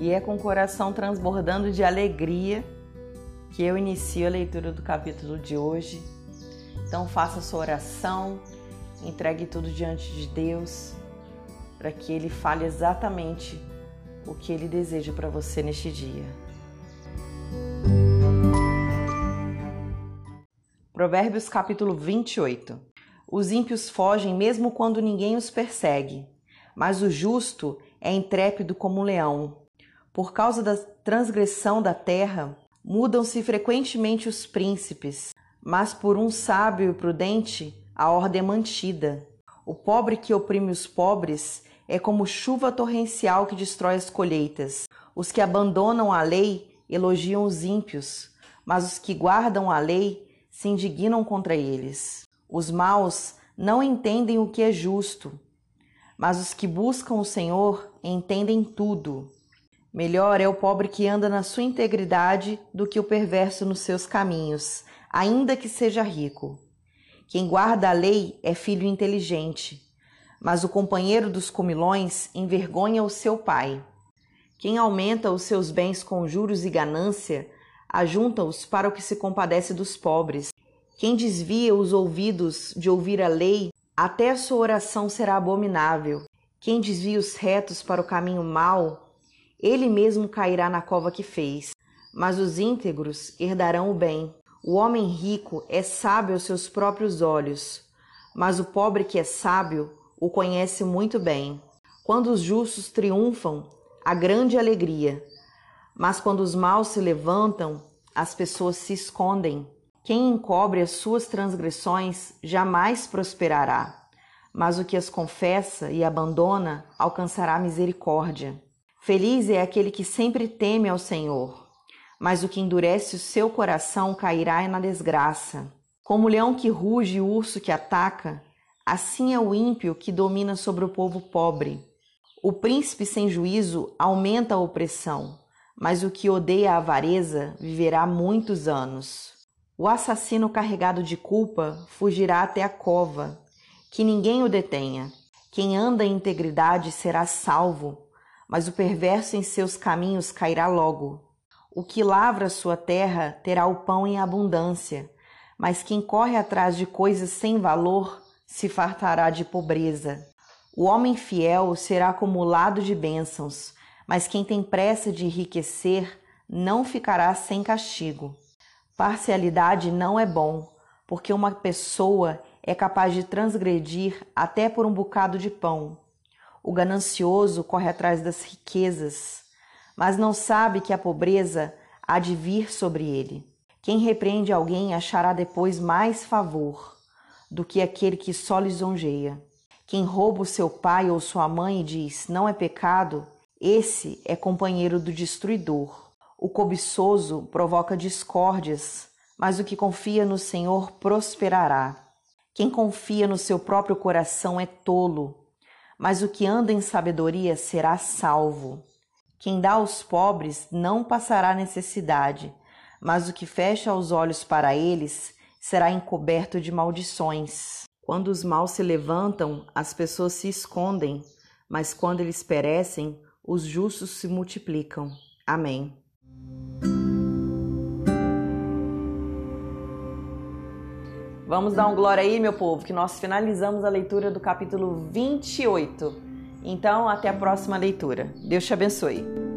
E é com o coração transbordando de alegria que eu inicio a leitura do capítulo de hoje. Então faça sua oração, entregue tudo diante de Deus, para que Ele fale exatamente o que Ele deseja para você neste dia. Provérbios capítulo 28 Os ímpios fogem mesmo quando ninguém os persegue, mas o justo é intrépido como um leão. Por causa da transgressão da terra, mudam-se frequentemente os príncipes, mas por um sábio e prudente a ordem é mantida. O pobre que oprime os pobres é como chuva torrencial que destrói as colheitas. Os que abandonam a lei elogiam os ímpios, mas os que guardam a lei se indignam contra eles. Os maus não entendem o que é justo, mas os que buscam o Senhor entendem tudo. Melhor é o pobre que anda na sua integridade do que o perverso nos seus caminhos, ainda que seja rico. Quem guarda a lei é filho inteligente, mas o companheiro dos comilões envergonha o seu pai. Quem aumenta os seus bens com juros e ganância, ajunta-os para o que se compadece dos pobres. Quem desvia os ouvidos de ouvir a lei até a sua oração será abominável. Quem desvia os retos para o caminho mau, ele mesmo cairá na cova que fez. Mas os íntegros herdarão o bem. O homem rico é sábio aos seus próprios olhos, mas o pobre que é sábio o conhece muito bem. Quando os justos triunfam, há grande alegria, mas quando os maus se levantam, as pessoas se escondem. Quem encobre as suas transgressões jamais prosperará, mas o que as confessa e abandona alcançará misericórdia. Feliz é aquele que sempre teme ao Senhor, mas o que endurece o seu coração cairá na desgraça. Como o leão que ruge e o urso que ataca, assim é o ímpio que domina sobre o povo pobre. O príncipe sem juízo aumenta a opressão, mas o que odeia a avareza viverá muitos anos. O assassino carregado de culpa fugirá até a cova, que ninguém o detenha. Quem anda em integridade será salvo, mas o perverso em seus caminhos cairá logo. O que lavra sua terra terá o pão em abundância, mas quem corre atrás de coisas sem valor se fartará de pobreza. O homem fiel será acumulado de bênçãos, mas quem tem pressa de enriquecer não ficará sem castigo. Parcialidade não é bom, porque uma pessoa é capaz de transgredir até por um bocado de pão. O ganancioso corre atrás das riquezas, mas não sabe que a pobreza há de vir sobre ele. Quem repreende alguém achará depois mais favor do que aquele que só lisonjeia. Quem rouba o seu pai ou sua mãe e diz não é pecado, esse é companheiro do destruidor. O cobiçoso provoca discórdias, mas o que confia no Senhor prosperará. Quem confia no seu próprio coração é tolo, mas o que anda em sabedoria será salvo. Quem dá aos pobres não passará necessidade, mas o que fecha os olhos para eles será encoberto de maldições. Quando os maus se levantam, as pessoas se escondem, mas quando eles perecem, os justos se multiplicam. Amém. Vamos dar um glória aí, meu povo, que nós finalizamos a leitura do capítulo 28. Então, até a próxima leitura. Deus te abençoe.